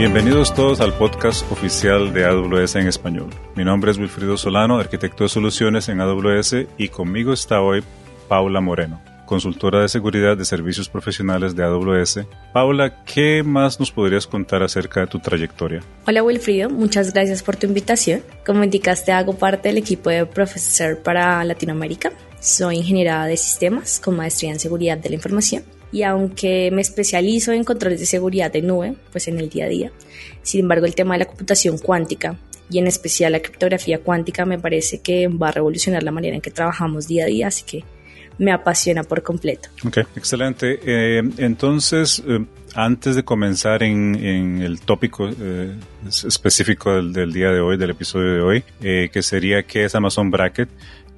Bienvenidos todos al podcast oficial de AWS en español. Mi nombre es Wilfrido Solano, arquitecto de soluciones en AWS y conmigo está hoy Paula Moreno, consultora de seguridad de servicios profesionales de AWS. Paula, ¿qué más nos podrías contar acerca de tu trayectoria? Hola Wilfrido, muchas gracias por tu invitación. Como indicaste, hago parte del equipo de Profesor para Latinoamérica. Soy ingeniera de sistemas con maestría en seguridad de la información y aunque me especializo en controles de seguridad de nube, pues en el día a día, sin embargo el tema de la computación cuántica y en especial la criptografía cuántica me parece que va a revolucionar la manera en que trabajamos día a día, así que me apasiona por completo. Ok, excelente. Eh, entonces, eh, antes de comenzar en, el tópico eh, específico del, día de hoy, del episodio de hoy, que sería qué es Amazon Bracket,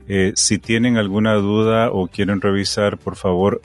eh, si tienen alguna duda o quieren revisar, por favor,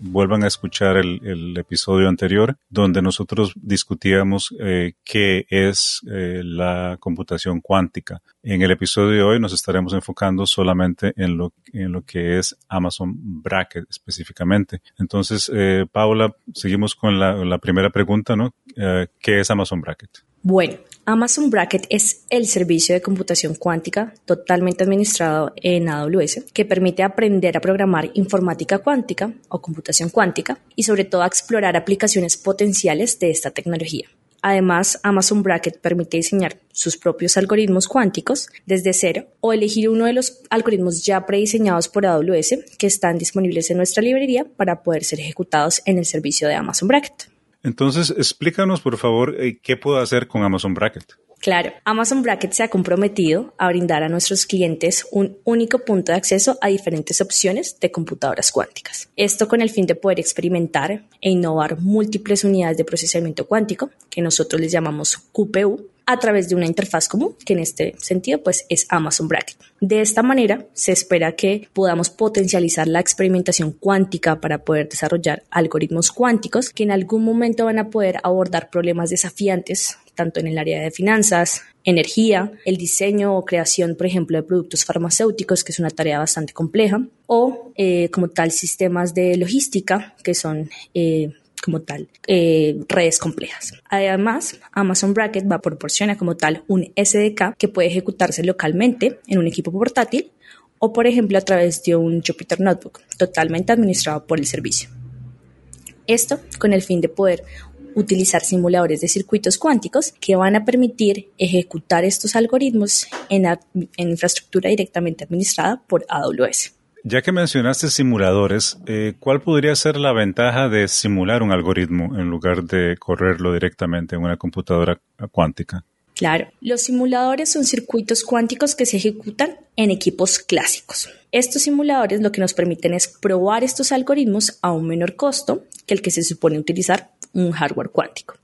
vuelvan a escuchar el, episodio anterior donde nosotros discutíamos eh, qué es eh, la computación cuántica. En el episodio de hoy nos estaremos enfocando solamente en lo, en lo que es Amazon Bracket específicamente. Entonces, Paula, seguimos con la, la primera pregunta, ¿no? ¿Qué es Amazon Bracket? Bueno, Amazon Bracket es el servicio de computación cuántica totalmente administrado en AWS que permite aprender a programar informática cuántica o computación cuántica y sobre todo a explorar aplicaciones potenciales de esta tecnología. Además, Amazon Bracket permite diseñar sus propios algoritmos cuánticos desde cero o elegir uno de los algoritmos ya prediseñados por AWS que están disponibles en nuestra librería para poder ser ejecutados en el servicio de Amazon Bracket. Entonces, explícanos, por favor, eh, qué puedo hacer con Amazon Bracket. Claro, Amazon Bracket se ha comprometido a brindar a nuestros clientes un único punto de acceso a diferentes opciones de computadoras cuánticas. Esto con el fin de poder experimentar e innovar múltiples unidades de procesamiento cuántico, que nosotros les llamamos QPU, a través de una interfaz común, que en este sentido pues es Amazon Bracket. De esta manera se espera que podamos potencializar la experimentación cuántica para poder desarrollar algoritmos cuánticos que en algún momento van a poder abordar problemas desafiantes tanto en el área de finanzas, energía, el diseño o creación, por ejemplo, de productos farmacéuticos, que es una tarea bastante compleja, o eh, como tal sistemas de logística, que son eh, como tal eh, redes complejas. Además, Amazon Bracket va a proporcionar como tal un SDK que puede ejecutarse localmente en un equipo portátil o por ejemplo a través de un Jupyter Notebook totalmente administrado por el servicio. Esto con el fin de poder utilizar simuladores de circuitos cuánticos que van a permitir ejecutar estos algoritmos en infraestructura directamente administrada por AWS. Ya que mencionaste simuladores, eh, ¿cuál podría ser la ventaja de simular un algoritmo en lugar de correrlo directamente en una computadora cuántica? Claro, los simuladores son circuitos cuánticos que se ejecutan en equipos clásicos. Estos simuladores lo que nos permiten es probar estos algoritmos a un menor costo que el que se supone utilizar un hardware cuántico.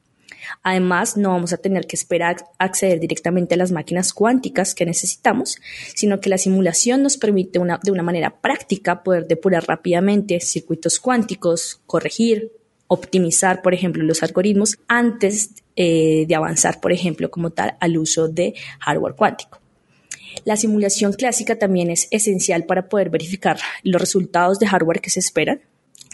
Además, no vamos a tener que esperar acceder directamente a las máquinas cuánticas que necesitamos, sino que la simulación nos permite de una manera práctica poder depurar rápidamente circuitos cuánticos, corregir, optimizar, por ejemplo, los algoritmos antes eh, de avanzar, por ejemplo, como tal, al uso de hardware cuántico. La simulación clásica también es esencial para poder verificar los resultados de hardware que se esperan,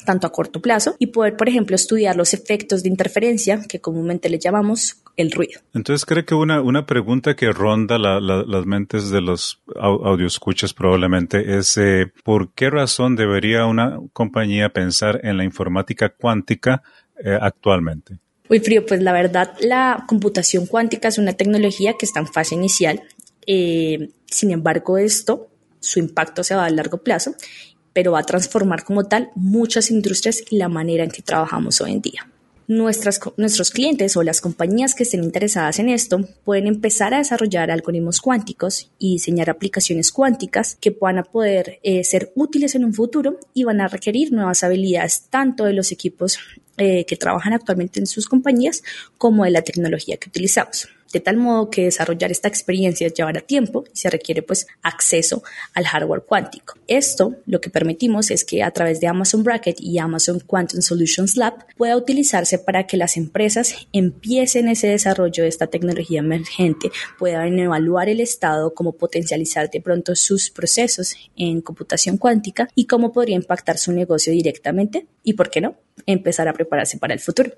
tanto a corto plazo, y poder, por ejemplo, estudiar los efectos de interferencia, que comúnmente le llamamos el ruido. Entonces, creo que una, una pregunta que ronda las mentes de los escuchas probablemente es eh, ¿por qué razón debería una compañía pensar en la informática cuántica eh, actualmente? Muy frío, pues la verdad, la computación cuántica es una tecnología que está en fase inicial. Eh, sin embargo, esto, su impacto se va a largo plazo pero va a transformar como tal muchas industrias y la manera en que trabajamos hoy en día. Nuestras, nuestros clientes o las compañías que estén interesadas en esto pueden empezar a desarrollar algoritmos cuánticos y diseñar aplicaciones cuánticas que puedan poder eh, ser útiles en un futuro y van a requerir nuevas habilidades tanto de los equipos eh, que trabajan actualmente en sus compañías como de la tecnología que utilizamos de tal modo que desarrollar esta experiencia llevará tiempo y se requiere pues acceso al hardware cuántico. Esto lo que permitimos es que a través de Amazon Bracket y Amazon Quantum Solutions Lab pueda utilizarse para que las empresas empiecen ese desarrollo de esta tecnología emergente, puedan evaluar el estado, cómo potencializar de pronto sus procesos en computación cuántica y cómo podría impactar su negocio directamente y, ¿por qué no?, empezar a prepararse para el futuro.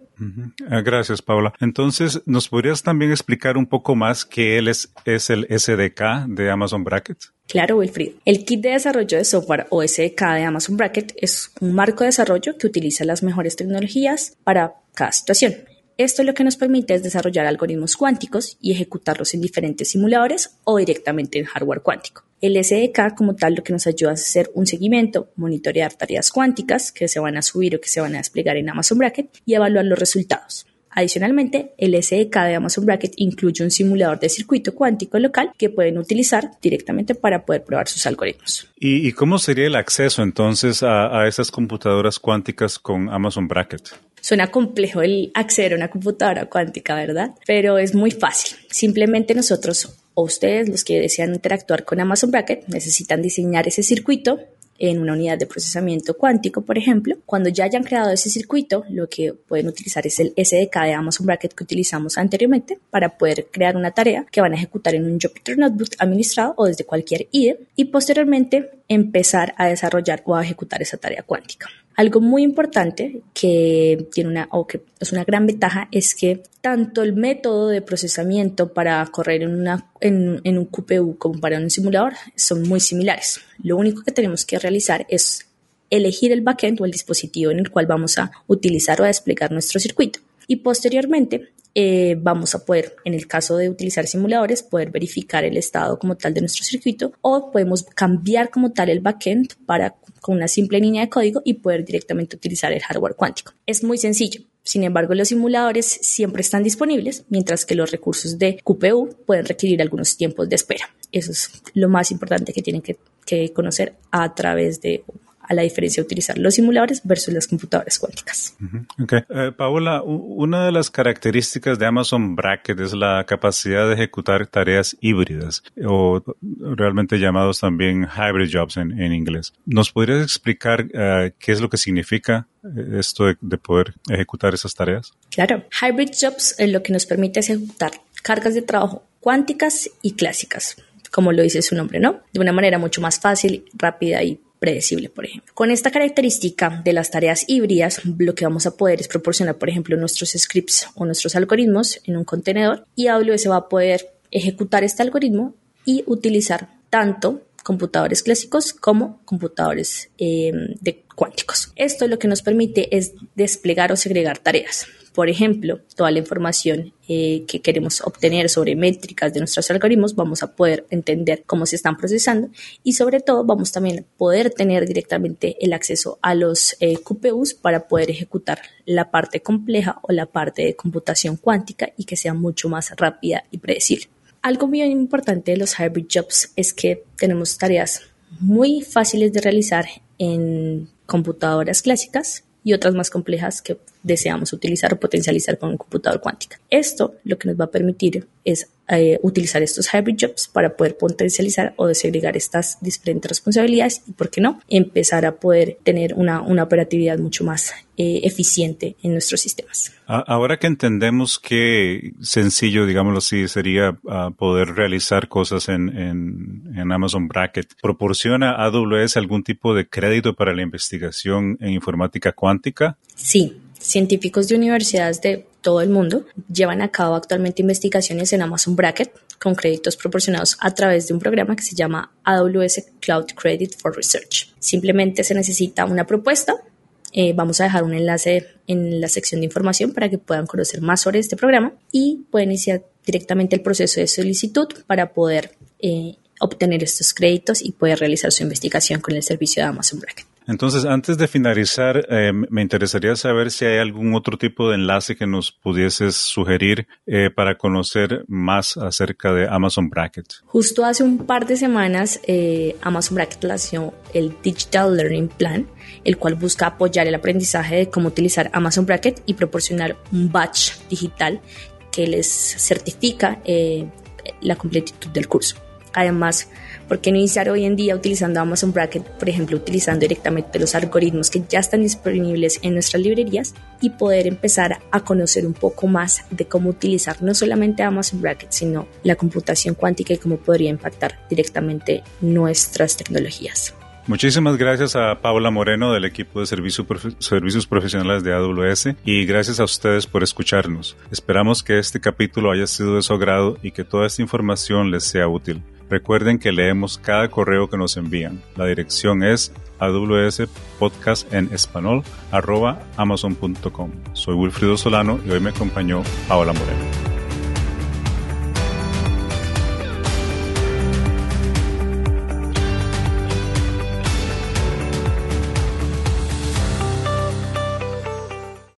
Ah, gracias, Paula. Entonces, ¿nos podrías también explicar un poco más qué es, es el SDK de Amazon Bracket? Claro, Wilfried. El kit de desarrollo de software o SDK de Amazon Bracket es un marco de desarrollo que utiliza las mejores tecnologías para cada situación. Esto lo que nos permite es desarrollar algoritmos cuánticos y ejecutarlos en diferentes simuladores o directamente en hardware cuántico. El SDK como tal lo que nos ayuda a hacer un seguimiento, monitorear tareas cuánticas que se van a subir o que se van a desplegar en Amazon Bracket y evaluar los resultados. Adicionalmente, el SDK de Amazon Bracket incluye un simulador de circuito cuántico local que pueden utilizar directamente para poder probar sus algoritmos. ¿Y, cómo sería el acceso entonces a, a esas computadoras cuánticas con Amazon Bracket? Suena complejo el acceder a una computadora cuántica, ¿verdad? Pero es muy fácil. Simplemente nosotros o ustedes, los que desean interactuar con Amazon Bracket, necesitan diseñar ese circuito en una unidad de procesamiento cuántico, por ejemplo. Cuando ya hayan creado ese circuito, lo que pueden utilizar es el SDK de Amazon Bracket que utilizamos anteriormente para poder crear una tarea que van a ejecutar en un Jupyter Notebook administrado o desde cualquier IDE y posteriormente empezar a desarrollar o a ejecutar esa tarea cuántica. Algo muy importante que tiene una, o que es una gran ventaja es que tanto el método de procesamiento para correr en, una, en, en un QPU como para un simulador son muy similares. Lo único que tenemos que realizar es elegir el backend o el dispositivo en el cual vamos a utilizar o a desplegar nuestro circuito. Y posteriormente eh, vamos a poder, en el caso de utilizar simuladores, poder verificar el estado como tal de nuestro circuito o podemos cambiar como tal el backend para con una simple línea de código y poder directamente utilizar el hardware cuántico. Es muy sencillo. Sin embargo, los simuladores siempre están disponibles, mientras que los recursos de QPU pueden requerir algunos tiempos de espera. Eso es lo más importante que tienen que, que conocer a través de a la diferencia de utilizar los simuladores versus las computadoras cuánticas. Okay. Eh, Paola, una de las características de Amazon Bracket es la capacidad de ejecutar tareas híbridas o realmente llamados también hybrid jobs en, inglés. ¿Nos podrías explicar eh, qué es lo que significa eh, esto de, de, poder ejecutar esas tareas? Claro, hybrid jobs lo que nos permite es ejecutar cargas de trabajo cuánticas y clásicas, como lo dice su nombre, ¿no? De una manera mucho más fácil, rápida y predecible, por ejemplo. Con esta característica de las tareas híbridas, lo que vamos a poder es proporcionar, por ejemplo, nuestros scripts o nuestros algoritmos en un contenedor y AWS va a poder ejecutar este algoritmo y utilizar tanto computadores clásicos como computadores eh, de cuánticos. Esto lo que nos permite es desplegar o segregar tareas por ejemplo, toda la información eh, que queremos obtener sobre métricas de nuestros algoritmos, vamos a poder entender cómo se están procesando y sobre todo vamos también a poder tener directamente el acceso a los eh, QPUs para poder ejecutar la parte compleja o la parte de computación cuántica y que sea mucho más rápida y predecible. Algo muy importante de los hybrid jobs es que tenemos tareas muy fáciles de realizar en computadoras clásicas y otras más complejas que deseamos utilizar o potencializar con un computador cuántico. Esto lo que nos va a permitir es eh, utilizar estos hybrid jobs para poder potencializar o desegregar estas diferentes responsabilidades y, ¿por qué no?, empezar a poder tener una, una operatividad mucho más eh, eficiente en nuestros sistemas. Ahora que entendemos qué sencillo, digámoslo así, sería ah, poder realizar cosas en, en, en, Amazon Bracket, ¿proporciona AWS algún tipo de crédito para la investigación en informática cuántica? Sí, científicos de universidades de todo el mundo llevan a cabo actualmente investigaciones en Amazon Bracket con créditos proporcionados a través de un programa que se llama AWS Cloud Credit for Research. Simplemente se necesita una propuesta. Eh, vamos a dejar un enlace en la sección de información para que puedan conocer más sobre este programa y pueden iniciar directamente el proceso de solicitud para poder eh, obtener estos créditos y poder realizar su investigación con el servicio de Amazon Bracket. Entonces, antes de finalizar, eh, me interesaría saber si hay algún otro tipo de enlace que nos pudieses sugerir eh, para conocer más acerca de Amazon Bracket. Justo hace un par de semanas, eh, Amazon Bracket lanzó el Digital Learning Plan, el cual busca apoyar el aprendizaje de cómo utilizar Amazon Bracket y proporcionar un batch digital que les certifica la completitud del curso. Además, ¿por qué no iniciar hoy en día utilizando Amazon Bracket, por ejemplo, utilizando directamente los algoritmos que ya están disponibles en nuestras librerías y poder empezar a conocer un poco más de cómo utilizar no solamente Amazon Bracket, sino la computación cuántica y cómo podría impactar directamente nuestras tecnologías? Muchísimas gracias a Paula Moreno del equipo de servicios profesionales de AWS y gracias a ustedes por escucharnos. Esperamos que este capítulo haya sido de su agrado y que toda esta información les sea útil. Recuerden que leemos cada correo que nos envían. La dirección es AWS Podcast en español arroba amazon.com. Soy Wilfrido Solano y hoy me acompañó Paola Moreno.